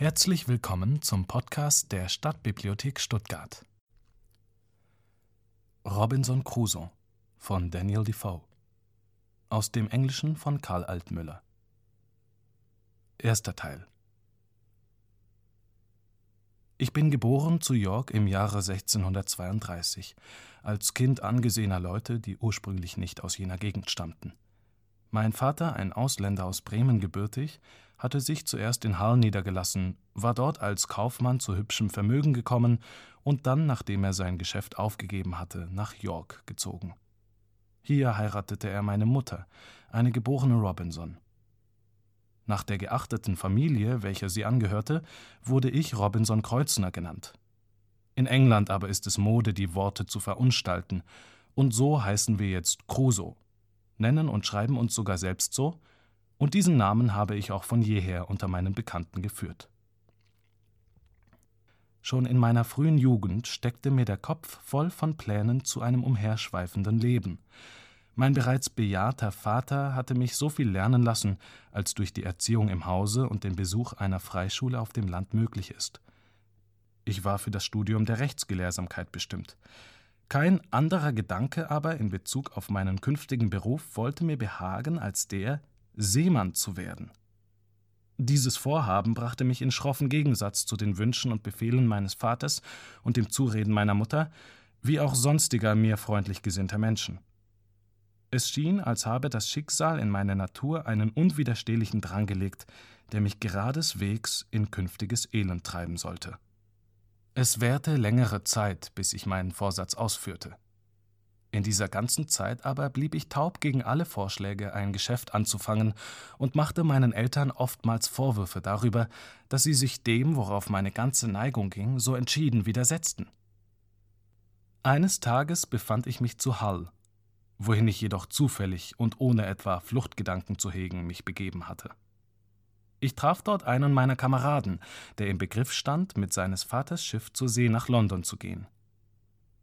Herzlich willkommen zum Podcast der Stadtbibliothek Stuttgart. Robinson Crusoe von Daniel Defoe. Aus dem Englischen von Karl Altmüller. Erster Teil. Ich bin geboren zu York im Jahre 1632, als Kind angesehener Leute, die ursprünglich nicht aus jener Gegend stammten. Mein Vater, ein Ausländer aus Bremen gebürtig, hatte sich zuerst in Hull niedergelassen, war dort als Kaufmann zu hübschem Vermögen gekommen und dann, nachdem er sein Geschäft aufgegeben hatte, nach York gezogen. Hier heiratete er meine Mutter, eine geborene Robinson. Nach der geachteten Familie, welcher sie angehörte, wurde ich Robinson Kreuzner genannt. In England aber ist es Mode, die Worte zu verunstalten, und so heißen wir jetzt Crusoe, nennen und schreiben uns sogar selbst so, und diesen Namen habe ich auch von jeher unter meinen Bekannten geführt. Schon in meiner frühen Jugend steckte mir der Kopf voll von Plänen zu einem umherschweifenden Leben. Mein bereits bejahrter Vater hatte mich so viel lernen lassen, als durch die Erziehung im Hause und den Besuch einer Freischule auf dem Land möglich ist. Ich war für das Studium der Rechtsgelehrsamkeit bestimmt. Kein anderer Gedanke aber in Bezug auf meinen künftigen Beruf wollte mir behagen als der, Seemann zu werden. Dieses Vorhaben brachte mich in schroffen Gegensatz zu den Wünschen und Befehlen meines Vaters und dem Zureden meiner Mutter, wie auch sonstiger mir freundlich gesinnter Menschen. Es schien, als habe das Schicksal in meine Natur einen unwiderstehlichen Drang gelegt, der mich geradeswegs in künftiges Elend treiben sollte. Es währte längere Zeit, bis ich meinen Vorsatz ausführte. In dieser ganzen Zeit aber blieb ich taub gegen alle Vorschläge, ein Geschäft anzufangen, und machte meinen Eltern oftmals Vorwürfe darüber, dass sie sich dem, worauf meine ganze Neigung ging, so entschieden widersetzten. Eines Tages befand ich mich zu Hull, wohin ich jedoch zufällig und ohne etwa Fluchtgedanken zu hegen mich begeben hatte. Ich traf dort einen meiner Kameraden, der im Begriff stand, mit seines Vaters Schiff zur See nach London zu gehen.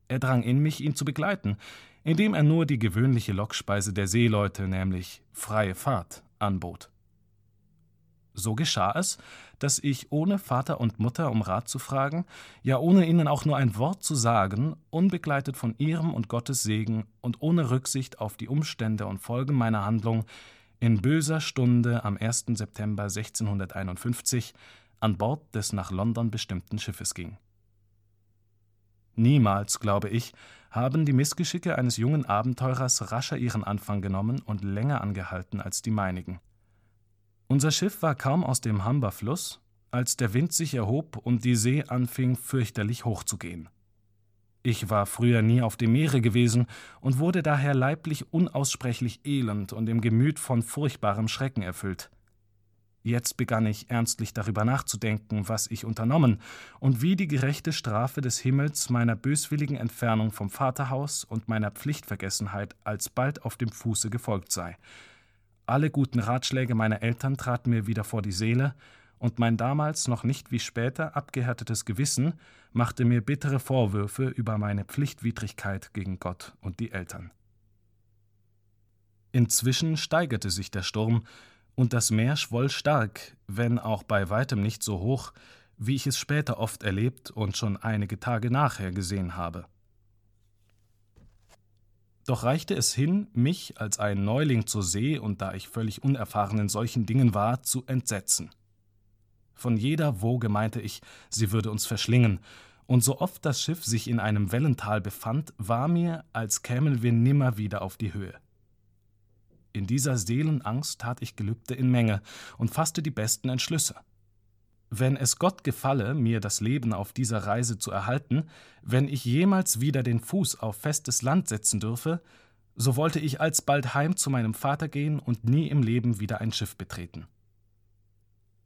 Er drang in mich, ihn zu begleiten, indem er nur die gewöhnliche Lockspeise der Seeleute, nämlich freie Fahrt, anbot. So geschah es, dass ich, ohne Vater und Mutter um Rat zu fragen, ja ohne ihnen auch nur ein Wort zu sagen, unbegleitet von ihrem und Gottes Segen und ohne Rücksicht auf die Umstände und Folgen meiner Handlung, in böser Stunde am 1. September 1651 an Bord des nach London bestimmten Schiffes ging. Niemals, glaube ich, haben die Missgeschicke eines jungen Abenteurers rascher ihren Anfang genommen und länger angehalten als die meinigen. Unser Schiff war kaum aus dem Humber-Fluss, als der Wind sich erhob und die See anfing fürchterlich hochzugehen. Ich war früher nie auf dem Meere gewesen und wurde daher leiblich unaussprechlich elend und im Gemüt von furchtbarem Schrecken erfüllt. Jetzt begann ich ernstlich darüber nachzudenken, was ich unternommen und wie die gerechte Strafe des Himmels meiner böswilligen Entfernung vom Vaterhaus und meiner Pflichtvergessenheit alsbald auf dem Fuße gefolgt sei. Alle guten Ratschläge meiner Eltern traten mir wieder vor die Seele, und mein damals noch nicht wie später abgehärtetes Gewissen machte mir bittere Vorwürfe über meine Pflichtwidrigkeit gegen Gott und die Eltern. Inzwischen steigerte sich der Sturm, und das Meer schwoll stark, wenn auch bei weitem nicht so hoch, wie ich es später oft erlebt und schon einige Tage nachher gesehen habe. Doch reichte es hin, mich als ein Neuling zur See und da ich völlig unerfahren in solchen Dingen war, zu entsetzen. Von jeder Woge meinte ich, sie würde uns verschlingen, und so oft das Schiff sich in einem Wellental befand, war mir, als kämen wir nimmer wieder auf die Höhe. In dieser Seelenangst tat ich Gelübde in Menge und fasste die besten Entschlüsse. Wenn es Gott gefalle, mir das Leben auf dieser Reise zu erhalten, wenn ich jemals wieder den Fuß auf festes Land setzen dürfe, so wollte ich alsbald heim zu meinem Vater gehen und nie im Leben wieder ein Schiff betreten.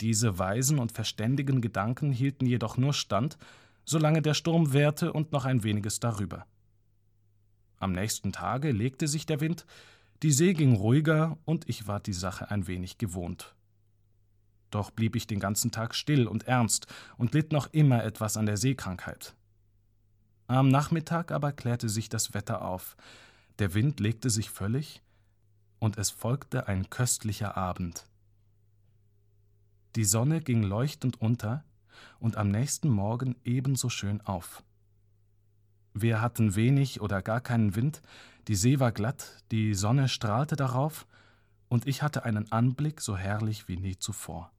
Diese weisen und verständigen Gedanken hielten jedoch nur stand, solange der Sturm währte und noch ein weniges darüber. Am nächsten Tage legte sich der Wind, die See ging ruhiger und ich war die Sache ein wenig gewohnt. Doch blieb ich den ganzen Tag still und ernst und litt noch immer etwas an der Seekrankheit. Am Nachmittag aber klärte sich das Wetter auf, der Wind legte sich völlig, und es folgte ein köstlicher Abend. Die Sonne ging leuchtend unter und am nächsten Morgen ebenso schön auf. Wir hatten wenig oder gar keinen Wind, die See war glatt, die Sonne strahlte darauf, und ich hatte einen Anblick so herrlich wie nie zuvor.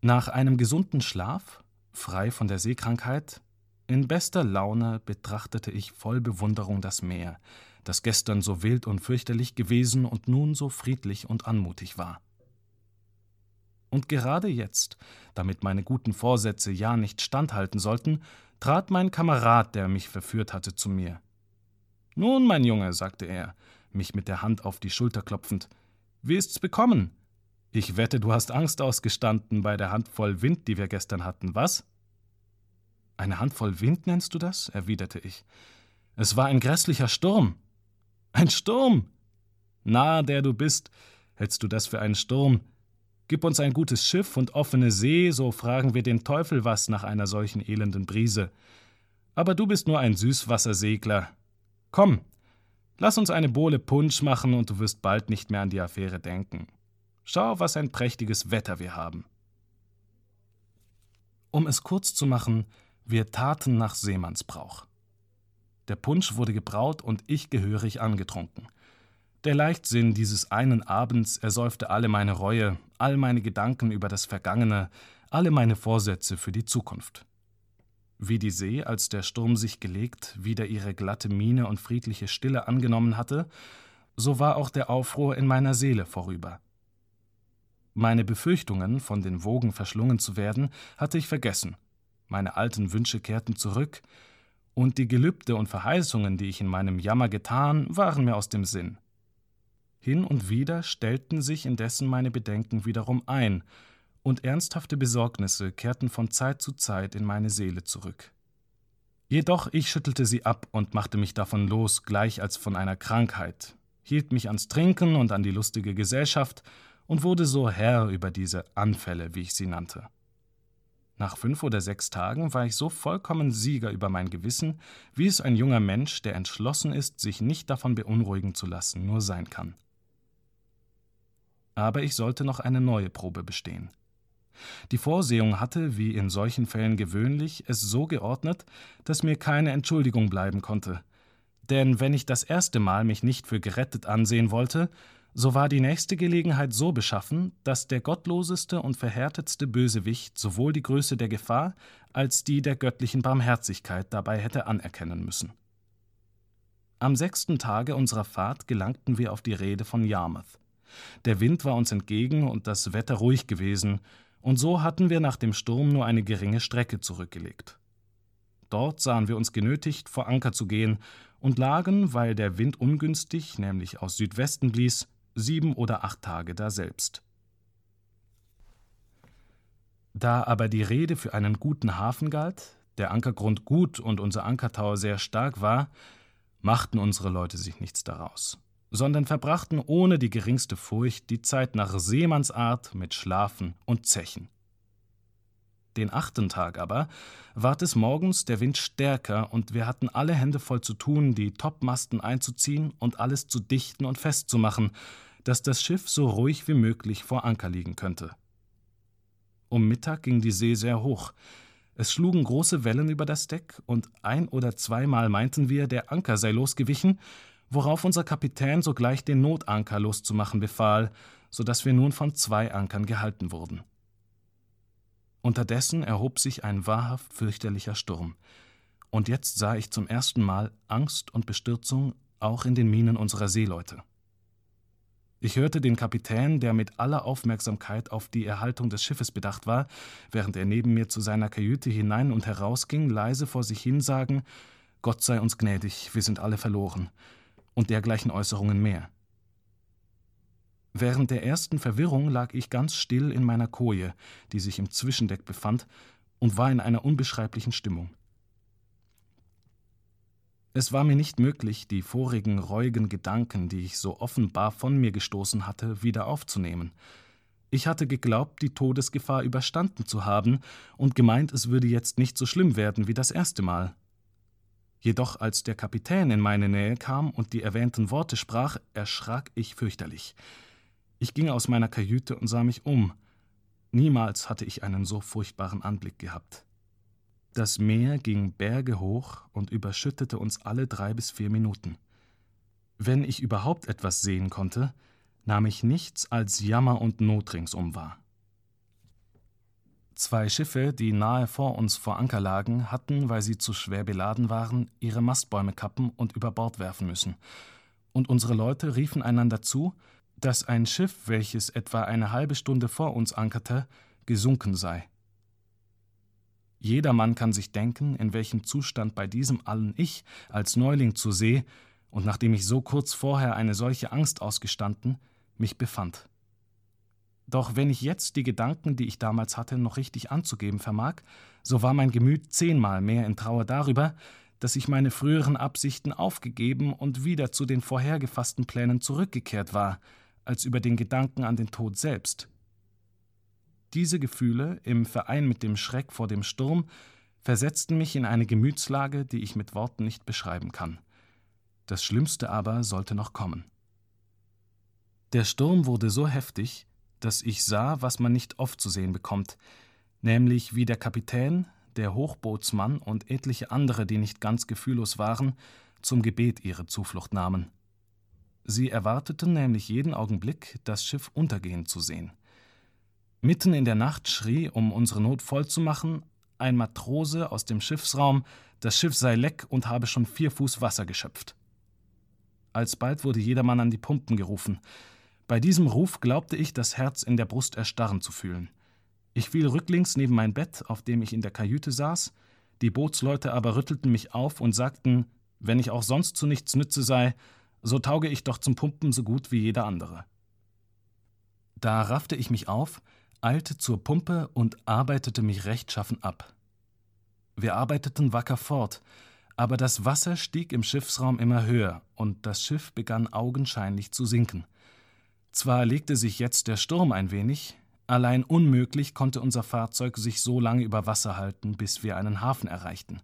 Nach einem gesunden Schlaf, frei von der Seekrankheit, in bester Laune betrachtete ich voll Bewunderung das Meer, das gestern so wild und fürchterlich gewesen und nun so friedlich und anmutig war. Und gerade jetzt, damit meine guten Vorsätze ja nicht standhalten sollten, trat mein Kamerad, der mich verführt hatte, zu mir. Nun, mein Junge, sagte er, mich mit der Hand auf die Schulter klopfend, wie ist's bekommen? Ich wette, du hast Angst ausgestanden bei der Handvoll Wind, die wir gestern hatten, was? Eine Handvoll Wind nennst du das? erwiderte ich. Es war ein grässlicher Sturm. Ein Sturm? Na, der du bist, hältst du das für einen Sturm? Gib uns ein gutes Schiff und offene See, so fragen wir den Teufel was nach einer solchen elenden Brise. Aber du bist nur ein Süßwassersegler. Komm, lass uns eine Bohle Punsch machen und du wirst bald nicht mehr an die Affäre denken. Schau, was ein prächtiges Wetter wir haben. Um es kurz zu machen, wir taten nach Seemannsbrauch. Der Punsch wurde gebraut und ich gehörig angetrunken. Der Leichtsinn dieses einen Abends ersäufte alle meine Reue, all meine Gedanken über das Vergangene, alle meine Vorsätze für die Zukunft. Wie die See, als der Sturm sich gelegt, wieder ihre glatte Miene und friedliche Stille angenommen hatte, so war auch der Aufruhr in meiner Seele vorüber. Meine Befürchtungen, von den Wogen verschlungen zu werden, hatte ich vergessen. Meine alten Wünsche kehrten zurück, und die Gelübde und Verheißungen, die ich in meinem Jammer getan, waren mir aus dem Sinn. Hin und wieder stellten sich indessen meine Bedenken wiederum ein, und ernsthafte Besorgnisse kehrten von Zeit zu Zeit in meine Seele zurück. Jedoch ich schüttelte sie ab und machte mich davon los, gleich als von einer Krankheit, hielt mich ans Trinken und an die lustige Gesellschaft und wurde so Herr über diese Anfälle, wie ich sie nannte. Nach fünf oder sechs Tagen war ich so vollkommen Sieger über mein Gewissen, wie es ein junger Mensch, der entschlossen ist, sich nicht davon beunruhigen zu lassen, nur sein kann aber ich sollte noch eine neue Probe bestehen. Die Vorsehung hatte, wie in solchen Fällen gewöhnlich, es so geordnet, dass mir keine Entschuldigung bleiben konnte. Denn wenn ich das erste Mal mich nicht für gerettet ansehen wollte, so war die nächste Gelegenheit so beschaffen, dass der gottloseste und verhärtetste Bösewicht sowohl die Größe der Gefahr als die der göttlichen Barmherzigkeit dabei hätte anerkennen müssen. Am sechsten Tage unserer Fahrt gelangten wir auf die Rede von Yarmouth. Der Wind war uns entgegen und das Wetter ruhig gewesen, und so hatten wir nach dem Sturm nur eine geringe Strecke zurückgelegt. Dort sahen wir uns genötigt, vor Anker zu gehen und lagen, weil der Wind ungünstig, nämlich aus Südwesten blies, sieben oder acht Tage daselbst. Da aber die Rede für einen guten Hafen galt, der Ankergrund gut und unser Ankertau sehr stark war, machten unsere Leute sich nichts daraus sondern verbrachten ohne die geringste Furcht die Zeit nach Seemannsart mit Schlafen und Zechen. Den achten Tag aber ward es morgens der Wind stärker und wir hatten alle Hände voll zu tun, die Topmasten einzuziehen und alles zu dichten und festzumachen, dass das Schiff so ruhig wie möglich vor Anker liegen könnte. Um Mittag ging die See sehr hoch. Es schlugen große Wellen über das Deck, und ein oder zweimal meinten wir, der Anker sei losgewichen, worauf unser Kapitän sogleich den Notanker loszumachen befahl, so dass wir nun von zwei Ankern gehalten wurden. Unterdessen erhob sich ein wahrhaft fürchterlicher Sturm, und jetzt sah ich zum ersten Mal Angst und Bestürzung auch in den Mienen unserer Seeleute. Ich hörte den Kapitän, der mit aller Aufmerksamkeit auf die Erhaltung des Schiffes bedacht war, während er neben mir zu seiner Kajüte hinein und herausging, leise vor sich hin sagen Gott sei uns gnädig, wir sind alle verloren und dergleichen Äußerungen mehr. Während der ersten Verwirrung lag ich ganz still in meiner Koje, die sich im Zwischendeck befand, und war in einer unbeschreiblichen Stimmung. Es war mir nicht möglich, die vorigen reuigen Gedanken, die ich so offenbar von mir gestoßen hatte, wieder aufzunehmen. Ich hatte geglaubt, die Todesgefahr überstanden zu haben und gemeint, es würde jetzt nicht so schlimm werden wie das erste Mal. Jedoch als der Kapitän in meine Nähe kam und die erwähnten Worte sprach, erschrak ich fürchterlich. Ich ging aus meiner Kajüte und sah mich um. Niemals hatte ich einen so furchtbaren Anblick gehabt. Das Meer ging Berge hoch und überschüttete uns alle drei bis vier Minuten. Wenn ich überhaupt etwas sehen konnte, nahm ich nichts als Jammer und Not ringsum wahr. Zwei Schiffe, die nahe vor uns vor Anker lagen, hatten, weil sie zu schwer beladen waren, ihre Mastbäume kappen und über Bord werfen müssen. Und unsere Leute riefen einander zu, dass ein Schiff, welches etwa eine halbe Stunde vor uns ankerte, gesunken sei. Jedermann kann sich denken, in welchem Zustand bei diesem allen ich als Neuling zur See und nachdem ich so kurz vorher eine solche Angst ausgestanden, mich befand. Doch wenn ich jetzt die Gedanken, die ich damals hatte, noch richtig anzugeben vermag, so war mein Gemüt zehnmal mehr in Trauer darüber, dass ich meine früheren Absichten aufgegeben und wieder zu den vorhergefassten Plänen zurückgekehrt war, als über den Gedanken an den Tod selbst. Diese Gefühle, im Verein mit dem Schreck vor dem Sturm, versetzten mich in eine Gemütslage, die ich mit Worten nicht beschreiben kann. Das Schlimmste aber sollte noch kommen. Der Sturm wurde so heftig, dass ich sah, was man nicht oft zu sehen bekommt, nämlich wie der Kapitän, der Hochbootsmann und etliche andere, die nicht ganz gefühllos waren, zum Gebet ihre Zuflucht nahmen. Sie erwarteten nämlich jeden Augenblick, das Schiff untergehen zu sehen. Mitten in der Nacht schrie, um unsere Not voll zu machen, ein Matrose aus dem Schiffsraum, das Schiff sei leck und habe schon vier Fuß Wasser geschöpft. Alsbald wurde jedermann an die Pumpen gerufen. Bei diesem Ruf glaubte ich, das Herz in der Brust erstarren zu fühlen. Ich fiel rücklings neben mein Bett, auf dem ich in der Kajüte saß, die Bootsleute aber rüttelten mich auf und sagten, wenn ich auch sonst zu nichts nütze sei, so tauge ich doch zum Pumpen so gut wie jeder andere. Da raffte ich mich auf, eilte zur Pumpe und arbeitete mich rechtschaffen ab. Wir arbeiteten wacker fort, aber das Wasser stieg im Schiffsraum immer höher und das Schiff begann augenscheinlich zu sinken. Zwar legte sich jetzt der Sturm ein wenig, allein unmöglich konnte unser Fahrzeug sich so lange über Wasser halten, bis wir einen Hafen erreichten.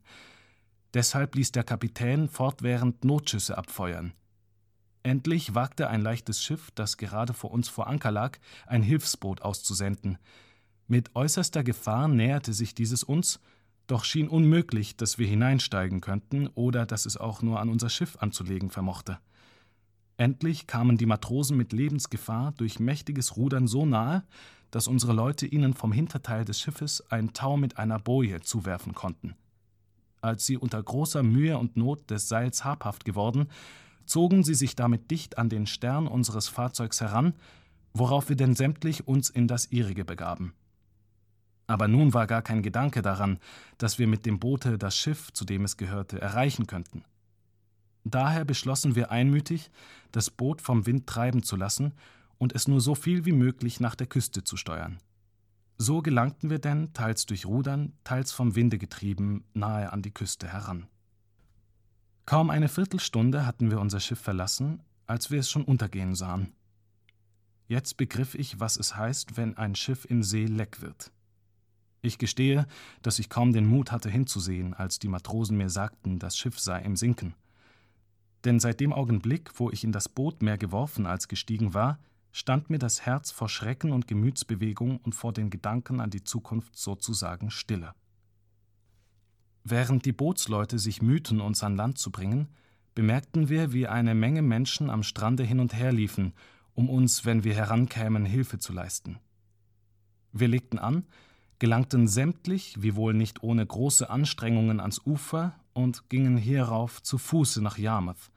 Deshalb ließ der Kapitän fortwährend Notschüsse abfeuern. Endlich wagte ein leichtes Schiff, das gerade vor uns vor Anker lag, ein Hilfsboot auszusenden. Mit äußerster Gefahr näherte sich dieses uns, doch schien unmöglich, dass wir hineinsteigen könnten oder dass es auch nur an unser Schiff anzulegen vermochte. Endlich kamen die Matrosen mit Lebensgefahr durch mächtiges Rudern so nahe, dass unsere Leute ihnen vom Hinterteil des Schiffes ein Tau mit einer Boje zuwerfen konnten. Als sie unter großer Mühe und Not des Seils habhaft geworden, zogen sie sich damit dicht an den Stern unseres Fahrzeugs heran, worauf wir denn sämtlich uns in das ihrige begaben. Aber nun war gar kein Gedanke daran, dass wir mit dem Boote das Schiff, zu dem es gehörte, erreichen könnten. Daher beschlossen wir einmütig, das Boot vom Wind treiben zu lassen und es nur so viel wie möglich nach der Küste zu steuern. So gelangten wir denn, teils durch Rudern, teils vom Winde getrieben, nahe an die Küste heran. Kaum eine Viertelstunde hatten wir unser Schiff verlassen, als wir es schon untergehen sahen. Jetzt begriff ich, was es heißt, wenn ein Schiff in See leck wird. Ich gestehe, dass ich kaum den Mut hatte hinzusehen, als die Matrosen mir sagten, das Schiff sei im Sinken denn seit dem Augenblick, wo ich in das Boot mehr geworfen als gestiegen war, stand mir das Herz vor Schrecken und Gemütsbewegung und vor den Gedanken an die Zukunft sozusagen stille. Während die Bootsleute sich mühten, uns an Land zu bringen, bemerkten wir, wie eine Menge Menschen am Strande hin und her liefen, um uns, wenn wir herankämen, Hilfe zu leisten. Wir legten an, gelangten sämtlich, wiewohl nicht ohne große Anstrengungen, ans Ufer und gingen hierauf zu Fuße nach Yarmouth,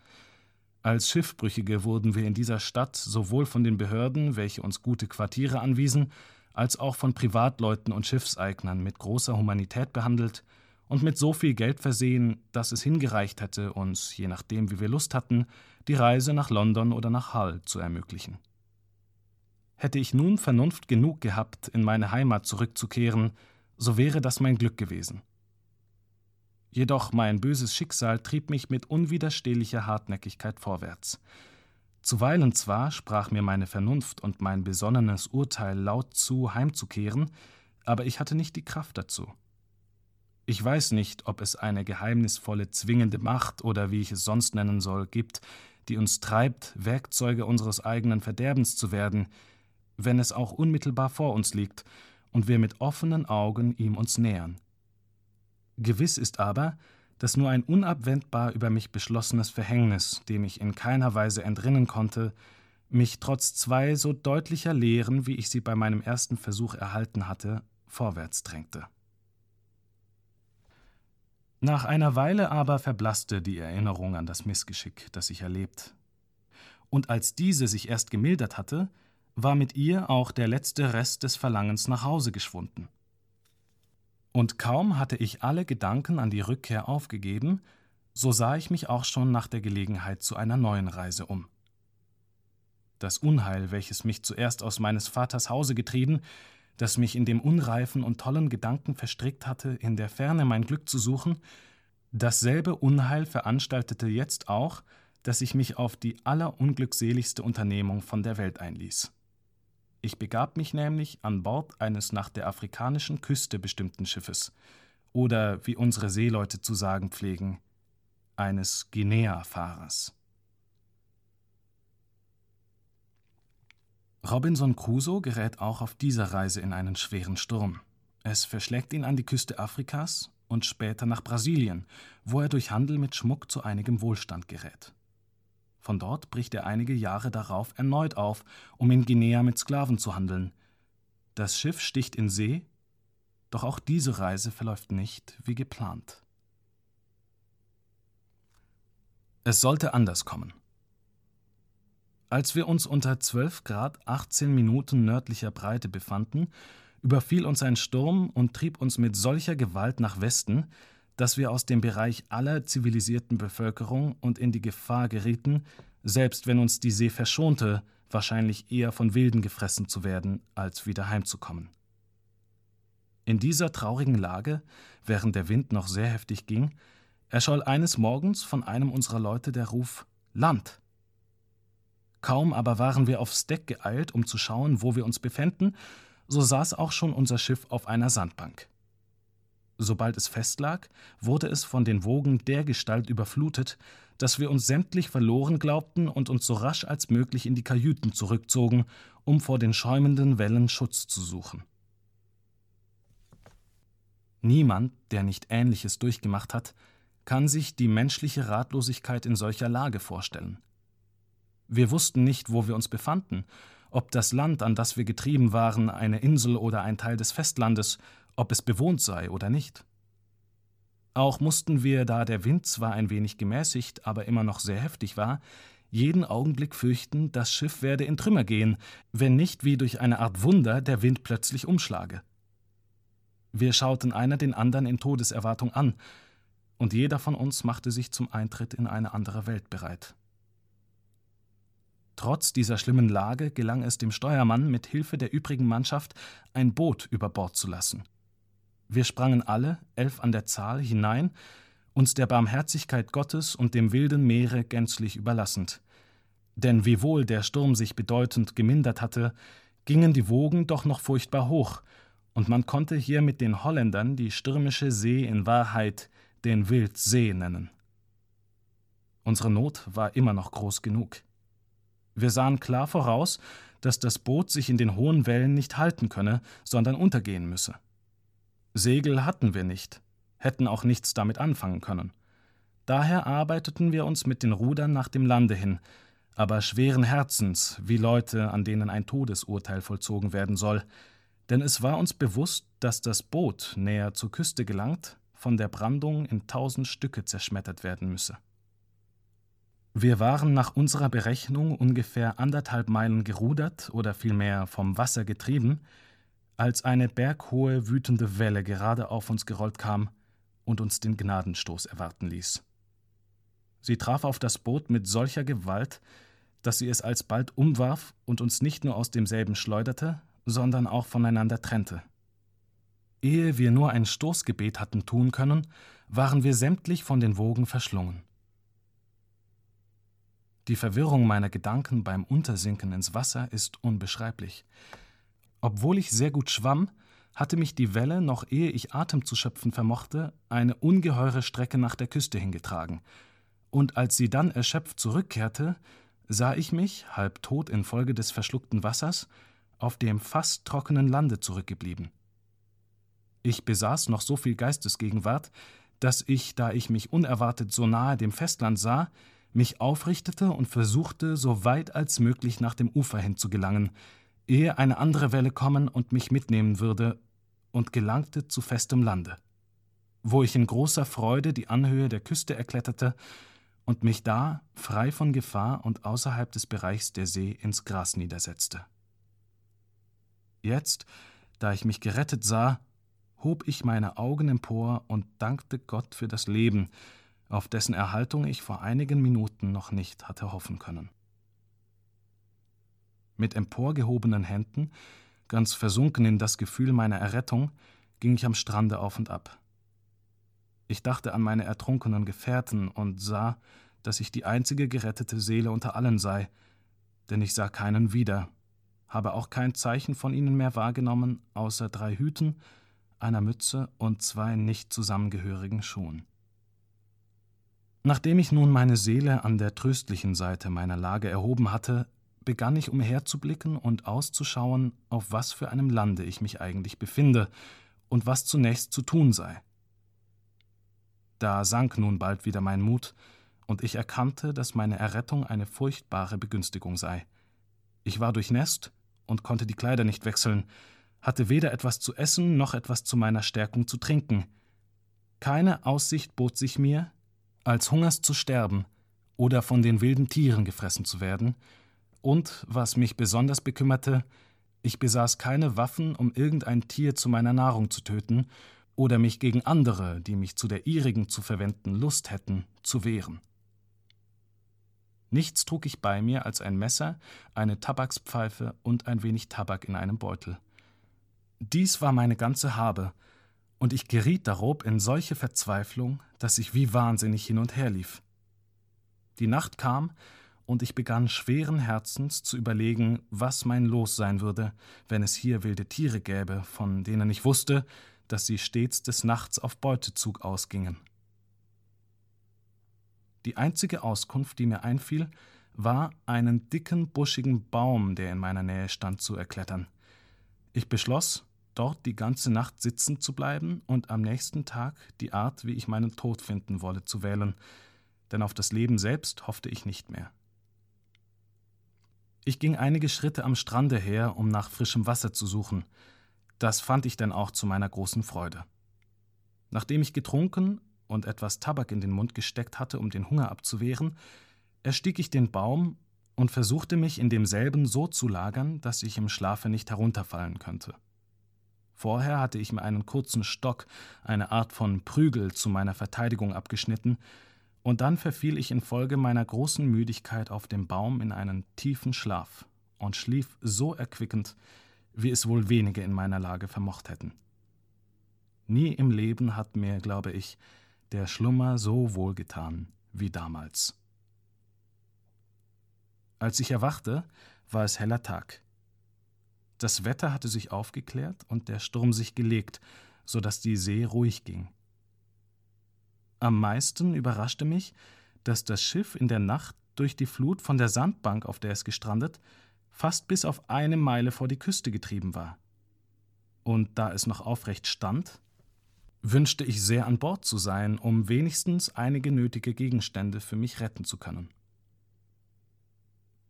als Schiffbrüchige wurden wir in dieser Stadt sowohl von den Behörden, welche uns gute Quartiere anwiesen, als auch von Privatleuten und Schiffseignern mit großer Humanität behandelt und mit so viel Geld versehen, dass es hingereicht hätte, uns, je nachdem wie wir Lust hatten, die Reise nach London oder nach Hull zu ermöglichen. Hätte ich nun Vernunft genug gehabt, in meine Heimat zurückzukehren, so wäre das mein Glück gewesen. Jedoch mein böses Schicksal trieb mich mit unwiderstehlicher Hartnäckigkeit vorwärts. Zuweilen zwar sprach mir meine Vernunft und mein besonnenes Urteil laut zu, heimzukehren, aber ich hatte nicht die Kraft dazu. Ich weiß nicht, ob es eine geheimnisvolle, zwingende Macht oder wie ich es sonst nennen soll, gibt, die uns treibt, Werkzeuge unseres eigenen Verderbens zu werden, wenn es auch unmittelbar vor uns liegt und wir mit offenen Augen ihm uns nähern. Gewiss ist aber, dass nur ein unabwendbar über mich beschlossenes Verhängnis, dem ich in keiner Weise entrinnen konnte, mich trotz zwei so deutlicher Lehren, wie ich sie bei meinem ersten Versuch erhalten hatte, vorwärts drängte. Nach einer Weile aber verblasste die Erinnerung an das Missgeschick, das ich erlebt. Und als diese sich erst gemildert hatte, war mit ihr auch der letzte Rest des Verlangens nach Hause geschwunden. Und kaum hatte ich alle Gedanken an die Rückkehr aufgegeben, so sah ich mich auch schon nach der Gelegenheit zu einer neuen Reise um. Das Unheil, welches mich zuerst aus meines Vaters Hause getrieben, das mich in dem unreifen und tollen Gedanken verstrickt hatte, in der Ferne mein Glück zu suchen, dasselbe Unheil veranstaltete jetzt auch, dass ich mich auf die allerunglückseligste Unternehmung von der Welt einließ. Ich begab mich nämlich an Bord eines nach der afrikanischen Küste bestimmten Schiffes, oder wie unsere Seeleute zu sagen pflegen, eines Guinea-Fahrers. Robinson Crusoe gerät auch auf dieser Reise in einen schweren Sturm. Es verschlägt ihn an die Küste Afrikas und später nach Brasilien, wo er durch Handel mit Schmuck zu einigem Wohlstand gerät. Von dort bricht er einige Jahre darauf erneut auf, um in Guinea mit Sklaven zu handeln. Das Schiff sticht in See, doch auch diese Reise verläuft nicht wie geplant. Es sollte anders kommen. Als wir uns unter 12 Grad 18 Minuten nördlicher Breite befanden, überfiel uns ein Sturm und trieb uns mit solcher Gewalt nach Westen, dass wir aus dem Bereich aller zivilisierten Bevölkerung und in die Gefahr gerieten, selbst wenn uns die See verschonte, wahrscheinlich eher von Wilden gefressen zu werden, als wieder heimzukommen. In dieser traurigen Lage, während der Wind noch sehr heftig ging, erscholl eines Morgens von einem unserer Leute der Ruf Land. Kaum aber waren wir aufs Deck geeilt, um zu schauen, wo wir uns befänden, so saß auch schon unser Schiff auf einer Sandbank. Sobald es festlag, wurde es von den Wogen dergestalt überflutet, dass wir uns sämtlich verloren glaubten und uns so rasch als möglich in die Kajüten zurückzogen, um vor den schäumenden Wellen Schutz zu suchen. Niemand, der nicht Ähnliches durchgemacht hat, kann sich die menschliche Ratlosigkeit in solcher Lage vorstellen. Wir wussten nicht, wo wir uns befanden, ob das Land, an das wir getrieben waren, eine Insel oder ein Teil des Festlandes, ob es bewohnt sei oder nicht. Auch mussten wir, da der Wind zwar ein wenig gemäßigt, aber immer noch sehr heftig war, jeden Augenblick fürchten, das Schiff werde in Trümmer gehen, wenn nicht wie durch eine Art Wunder der Wind plötzlich umschlage. Wir schauten einer den anderen in Todeserwartung an, und jeder von uns machte sich zum Eintritt in eine andere Welt bereit. Trotz dieser schlimmen Lage gelang es dem Steuermann, mit Hilfe der übrigen Mannschaft ein Boot über Bord zu lassen. Wir sprangen alle, elf an der Zahl, hinein, uns der Barmherzigkeit Gottes und dem wilden Meere gänzlich überlassend. Denn wiewohl der Sturm sich bedeutend gemindert hatte, gingen die Wogen doch noch furchtbar hoch, und man konnte hier mit den Holländern die stürmische See in Wahrheit den Wildsee nennen. Unsere Not war immer noch groß genug. Wir sahen klar voraus, dass das Boot sich in den hohen Wellen nicht halten könne, sondern untergehen müsse. Segel hatten wir nicht, hätten auch nichts damit anfangen können. Daher arbeiteten wir uns mit den Rudern nach dem Lande hin, aber schweren Herzens, wie Leute, an denen ein Todesurteil vollzogen werden soll, denn es war uns bewusst, dass das Boot, näher zur Küste gelangt, von der Brandung in tausend Stücke zerschmettert werden müsse. Wir waren nach unserer Berechnung ungefähr anderthalb Meilen gerudert oder vielmehr vom Wasser getrieben, als eine berghohe, wütende Welle gerade auf uns gerollt kam und uns den Gnadenstoß erwarten ließ. Sie traf auf das Boot mit solcher Gewalt, dass sie es alsbald umwarf und uns nicht nur aus demselben schleuderte, sondern auch voneinander trennte. Ehe wir nur ein Stoßgebet hatten tun können, waren wir sämtlich von den Wogen verschlungen. Die Verwirrung meiner Gedanken beim Untersinken ins Wasser ist unbeschreiblich. Obwohl ich sehr gut schwamm, hatte mich die Welle, noch ehe ich Atem zu schöpfen vermochte, eine ungeheure Strecke nach der Küste hingetragen, und als sie dann erschöpft zurückkehrte, sah ich mich, halb tot infolge des verschluckten Wassers, auf dem fast trockenen Lande zurückgeblieben. Ich besaß noch so viel Geistesgegenwart, dass ich, da ich mich unerwartet so nahe dem Festland sah, mich aufrichtete und versuchte, so weit als möglich nach dem Ufer hin zu gelangen, ehe eine andere Welle kommen und mich mitnehmen würde, und gelangte zu festem Lande, wo ich in großer Freude die Anhöhe der Küste erkletterte und mich da, frei von Gefahr und außerhalb des Bereichs der See, ins Gras niedersetzte. Jetzt, da ich mich gerettet sah, hob ich meine Augen empor und dankte Gott für das Leben, auf dessen Erhaltung ich vor einigen Minuten noch nicht hatte hoffen können. Mit emporgehobenen Händen, ganz versunken in das Gefühl meiner Errettung, ging ich am Strande auf und ab. Ich dachte an meine ertrunkenen Gefährten und sah, dass ich die einzige gerettete Seele unter allen sei, denn ich sah keinen wieder, habe auch kein Zeichen von ihnen mehr wahrgenommen, außer drei Hüten, einer Mütze und zwei nicht zusammengehörigen Schuhen. Nachdem ich nun meine Seele an der tröstlichen Seite meiner Lage erhoben hatte, begann ich umherzublicken und auszuschauen, auf was für einem Lande ich mich eigentlich befinde und was zunächst zu tun sei. Da sank nun bald wieder mein Mut, und ich erkannte, dass meine Errettung eine furchtbare Begünstigung sei. Ich war durchnässt und konnte die Kleider nicht wechseln, hatte weder etwas zu essen noch etwas zu meiner Stärkung zu trinken. Keine Aussicht bot sich mir, als Hungers zu sterben oder von den wilden Tieren gefressen zu werden, und, was mich besonders bekümmerte, ich besaß keine Waffen, um irgendein Tier zu meiner Nahrung zu töten oder mich gegen andere, die mich zu der ihrigen zu verwenden Lust hätten, zu wehren. Nichts trug ich bei mir als ein Messer, eine Tabakspfeife und ein wenig Tabak in einem Beutel. Dies war meine ganze Habe, und ich geriet darob in solche Verzweiflung, dass ich wie wahnsinnig hin und her lief. Die Nacht kam, und ich begann schweren Herzens zu überlegen, was mein Los sein würde, wenn es hier wilde Tiere gäbe, von denen ich wusste, dass sie stets des Nachts auf Beutezug ausgingen. Die einzige Auskunft, die mir einfiel, war, einen dicken, buschigen Baum, der in meiner Nähe stand, zu erklettern. Ich beschloss, dort die ganze Nacht sitzen zu bleiben und am nächsten Tag die Art, wie ich meinen Tod finden wolle, zu wählen, denn auf das Leben selbst hoffte ich nicht mehr. Ich ging einige Schritte am Strande her, um nach frischem Wasser zu suchen. Das fand ich denn auch zu meiner großen Freude. Nachdem ich getrunken und etwas Tabak in den Mund gesteckt hatte, um den Hunger abzuwehren, erstieg ich den Baum und versuchte mich in demselben so zu lagern, dass ich im Schlafe nicht herunterfallen könnte. Vorher hatte ich mir einen kurzen Stock, eine Art von Prügel, zu meiner Verteidigung abgeschnitten, und dann verfiel ich infolge meiner großen Müdigkeit auf dem Baum in einen tiefen Schlaf und schlief so erquickend, wie es wohl wenige in meiner Lage vermocht hätten. Nie im Leben hat mir, glaube ich, der Schlummer so wohlgetan wie damals. Als ich erwachte, war es heller Tag. Das Wetter hatte sich aufgeklärt und der Sturm sich gelegt, so dass die See ruhig ging. Am meisten überraschte mich, dass das Schiff in der Nacht durch die Flut von der Sandbank, auf der es gestrandet, fast bis auf eine Meile vor die Küste getrieben war. Und da es noch aufrecht stand, wünschte ich sehr an Bord zu sein, um wenigstens einige nötige Gegenstände für mich retten zu können.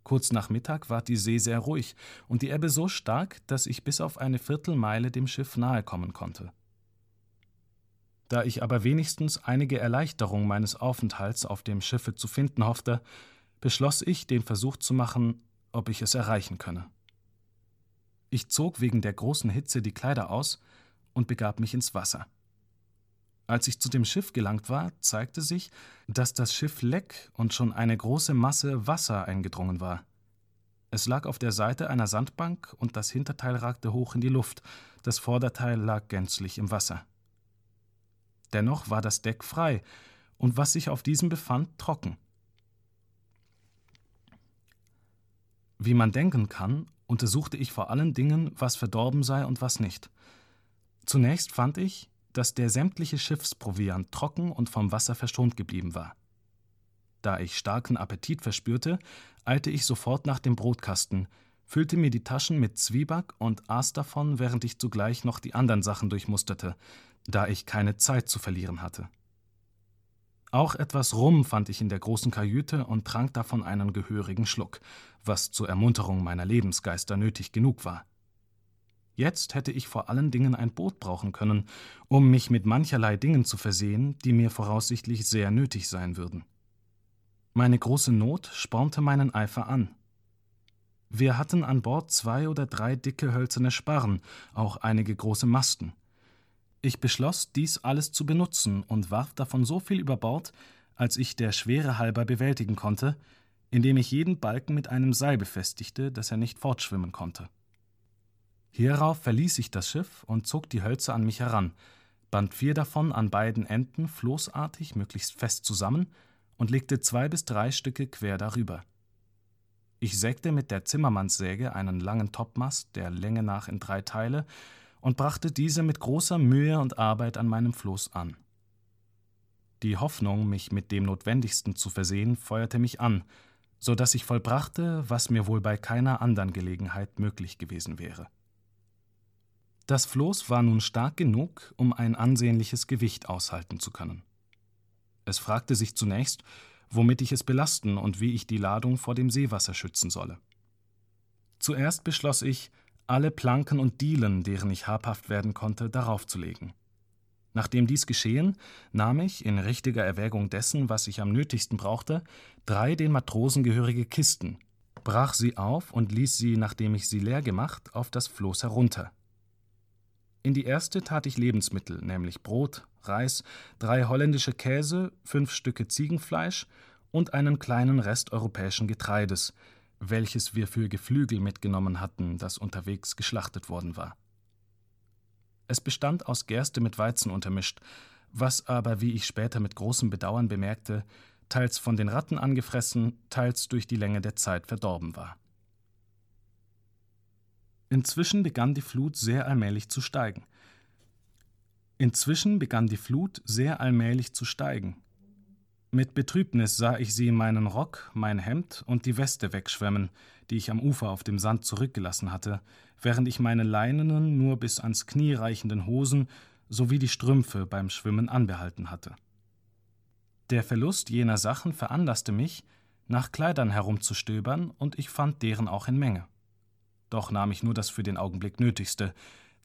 Kurz nach Mittag war die See sehr ruhig und die Ebbe so stark, dass ich bis auf eine Viertelmeile dem Schiff nahe kommen konnte. Da ich aber wenigstens einige Erleichterung meines Aufenthalts auf dem Schiffe zu finden hoffte, beschloss ich, den Versuch zu machen, ob ich es erreichen könne. Ich zog wegen der großen Hitze die Kleider aus und begab mich ins Wasser. Als ich zu dem Schiff gelangt war, zeigte sich, dass das Schiff leck und schon eine große Masse Wasser eingedrungen war. Es lag auf der Seite einer Sandbank und das Hinterteil ragte hoch in die Luft, das Vorderteil lag gänzlich im Wasser. Dennoch war das Deck frei und was sich auf diesem befand, trocken. Wie man denken kann, untersuchte ich vor allen Dingen, was verdorben sei und was nicht. Zunächst fand ich, dass der sämtliche Schiffsproviant trocken und vom Wasser verschont geblieben war. Da ich starken Appetit verspürte, eilte ich sofort nach dem Brotkasten, füllte mir die Taschen mit Zwieback und aß davon, während ich zugleich noch die anderen Sachen durchmusterte, da ich keine Zeit zu verlieren hatte. Auch etwas Rum fand ich in der großen Kajüte und trank davon einen gehörigen Schluck, was zur Ermunterung meiner Lebensgeister nötig genug war. Jetzt hätte ich vor allen Dingen ein Boot brauchen können, um mich mit mancherlei Dingen zu versehen, die mir voraussichtlich sehr nötig sein würden. Meine große Not spornte meinen Eifer an. Wir hatten an Bord zwei oder drei dicke hölzerne Sparren, auch einige große Masten. Ich beschloss, dies alles zu benutzen und warf davon so viel über Bord, als ich der Schwere halber bewältigen konnte, indem ich jeden Balken mit einem Seil befestigte, dass er nicht fortschwimmen konnte. Hierauf verließ ich das Schiff und zog die Hölzer an mich heran, band vier davon an beiden Enden floßartig möglichst fest zusammen und legte zwei bis drei Stücke quer darüber. Ich sägte mit der Zimmermannssäge einen langen Topmast der Länge nach in drei Teile und brachte diese mit großer Mühe und Arbeit an meinem Floß an. Die Hoffnung, mich mit dem Notwendigsten zu versehen, feuerte mich an, so dass ich vollbrachte, was mir wohl bei keiner anderen Gelegenheit möglich gewesen wäre. Das Floß war nun stark genug, um ein ansehnliches Gewicht aushalten zu können. Es fragte sich zunächst, womit ich es belasten und wie ich die Ladung vor dem Seewasser schützen solle. Zuerst beschloss ich, alle Planken und Dielen, deren ich habhaft werden konnte, darauf zu legen. Nachdem dies geschehen, nahm ich, in richtiger Erwägung dessen, was ich am nötigsten brauchte, drei den Matrosen gehörige Kisten, brach sie auf und ließ sie, nachdem ich sie leer gemacht, auf das Floß herunter. In die erste tat ich Lebensmittel, nämlich Brot, Reis, drei holländische Käse, fünf Stücke Ziegenfleisch und einen kleinen Rest europäischen Getreides, welches wir für Geflügel mitgenommen hatten, das unterwegs geschlachtet worden war. Es bestand aus Gerste mit Weizen untermischt, was aber, wie ich später mit großem Bedauern bemerkte, teils von den Ratten angefressen, teils durch die Länge der Zeit verdorben war. Inzwischen begann die Flut sehr allmählich zu steigen. Inzwischen begann die Flut sehr allmählich zu steigen. Mit Betrübnis sah ich sie meinen Rock, mein Hemd und die Weste wegschwemmen, die ich am Ufer auf dem Sand zurückgelassen hatte, während ich meine leinenen, nur bis ans Knie reichenden Hosen sowie die Strümpfe beim Schwimmen anbehalten hatte. Der Verlust jener Sachen veranlasste mich, nach Kleidern herumzustöbern, und ich fand deren auch in Menge. Doch nahm ich nur das für den Augenblick Nötigste,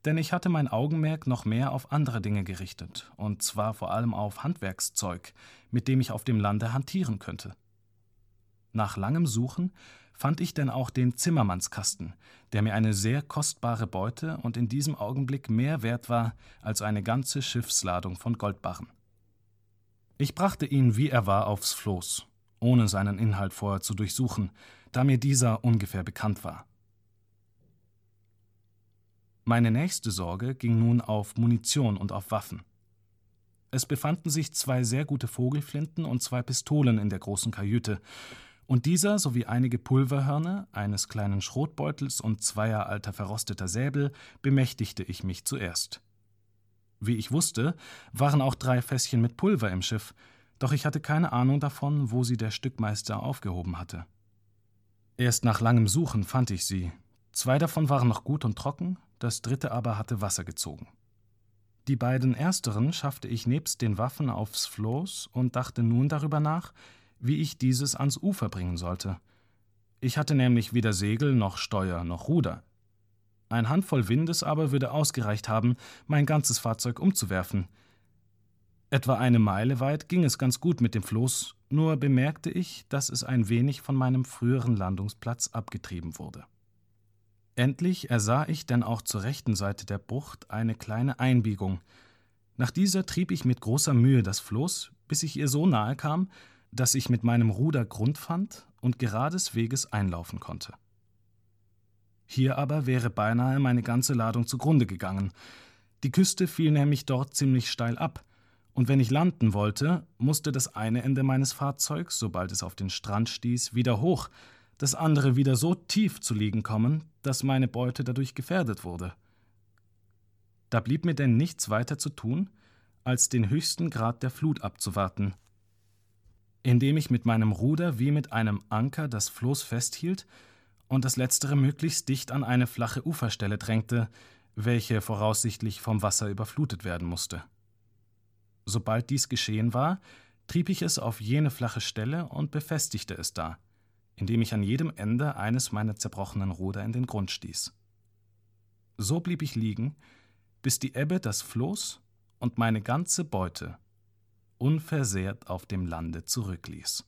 denn ich hatte mein Augenmerk noch mehr auf andere Dinge gerichtet, und zwar vor allem auf Handwerkszeug, mit dem ich auf dem Lande hantieren könnte. Nach langem Suchen fand ich denn auch den Zimmermannskasten, der mir eine sehr kostbare Beute und in diesem Augenblick mehr wert war als eine ganze Schiffsladung von Goldbarren. Ich brachte ihn, wie er war, aufs Floß, ohne seinen Inhalt vorher zu durchsuchen, da mir dieser ungefähr bekannt war. Meine nächste Sorge ging nun auf Munition und auf Waffen. Es befanden sich zwei sehr gute Vogelflinten und zwei Pistolen in der großen Kajüte, und dieser sowie einige Pulverhörner, eines kleinen Schrotbeutels und zweier alter verrosteter Säbel bemächtigte ich mich zuerst. Wie ich wusste, waren auch drei Fässchen mit Pulver im Schiff, doch ich hatte keine Ahnung davon, wo sie der Stückmeister aufgehoben hatte. Erst nach langem Suchen fand ich sie. Zwei davon waren noch gut und trocken, das dritte aber hatte Wasser gezogen. Die beiden ersteren schaffte ich nebst den Waffen aufs Floß und dachte nun darüber nach, wie ich dieses ans Ufer bringen sollte. Ich hatte nämlich weder Segel noch Steuer noch Ruder. Ein Handvoll Windes aber würde ausgereicht haben, mein ganzes Fahrzeug umzuwerfen. Etwa eine Meile weit ging es ganz gut mit dem Floß, nur bemerkte ich, dass es ein wenig von meinem früheren Landungsplatz abgetrieben wurde. Endlich ersah ich denn auch zur rechten Seite der Bucht eine kleine Einbiegung. Nach dieser trieb ich mit großer Mühe das Floß, bis ich ihr so nahe kam, dass ich mit meinem Ruder Grund fand und gerades Weges einlaufen konnte. Hier aber wäre beinahe meine ganze Ladung zugrunde gegangen. Die Küste fiel nämlich dort ziemlich steil ab, und wenn ich landen wollte, musste das eine Ende meines Fahrzeugs, sobald es auf den Strand stieß, wieder hoch, das andere wieder so tief zu liegen kommen, dass meine Beute dadurch gefährdet wurde. Da blieb mir denn nichts weiter zu tun, als den höchsten Grad der Flut abzuwarten. indem ich mit meinem Ruder wie mit einem Anker das Floß festhielt und das letztere möglichst dicht an eine flache Uferstelle drängte, welche voraussichtlich vom Wasser überflutet werden musste. Sobald dies geschehen war, trieb ich es auf jene flache Stelle und befestigte es da, indem ich an jedem Ende eines meiner zerbrochenen Ruder in den Grund stieß. So blieb ich liegen, bis die Ebbe das Floß und meine ganze Beute unversehrt auf dem Lande zurückließ.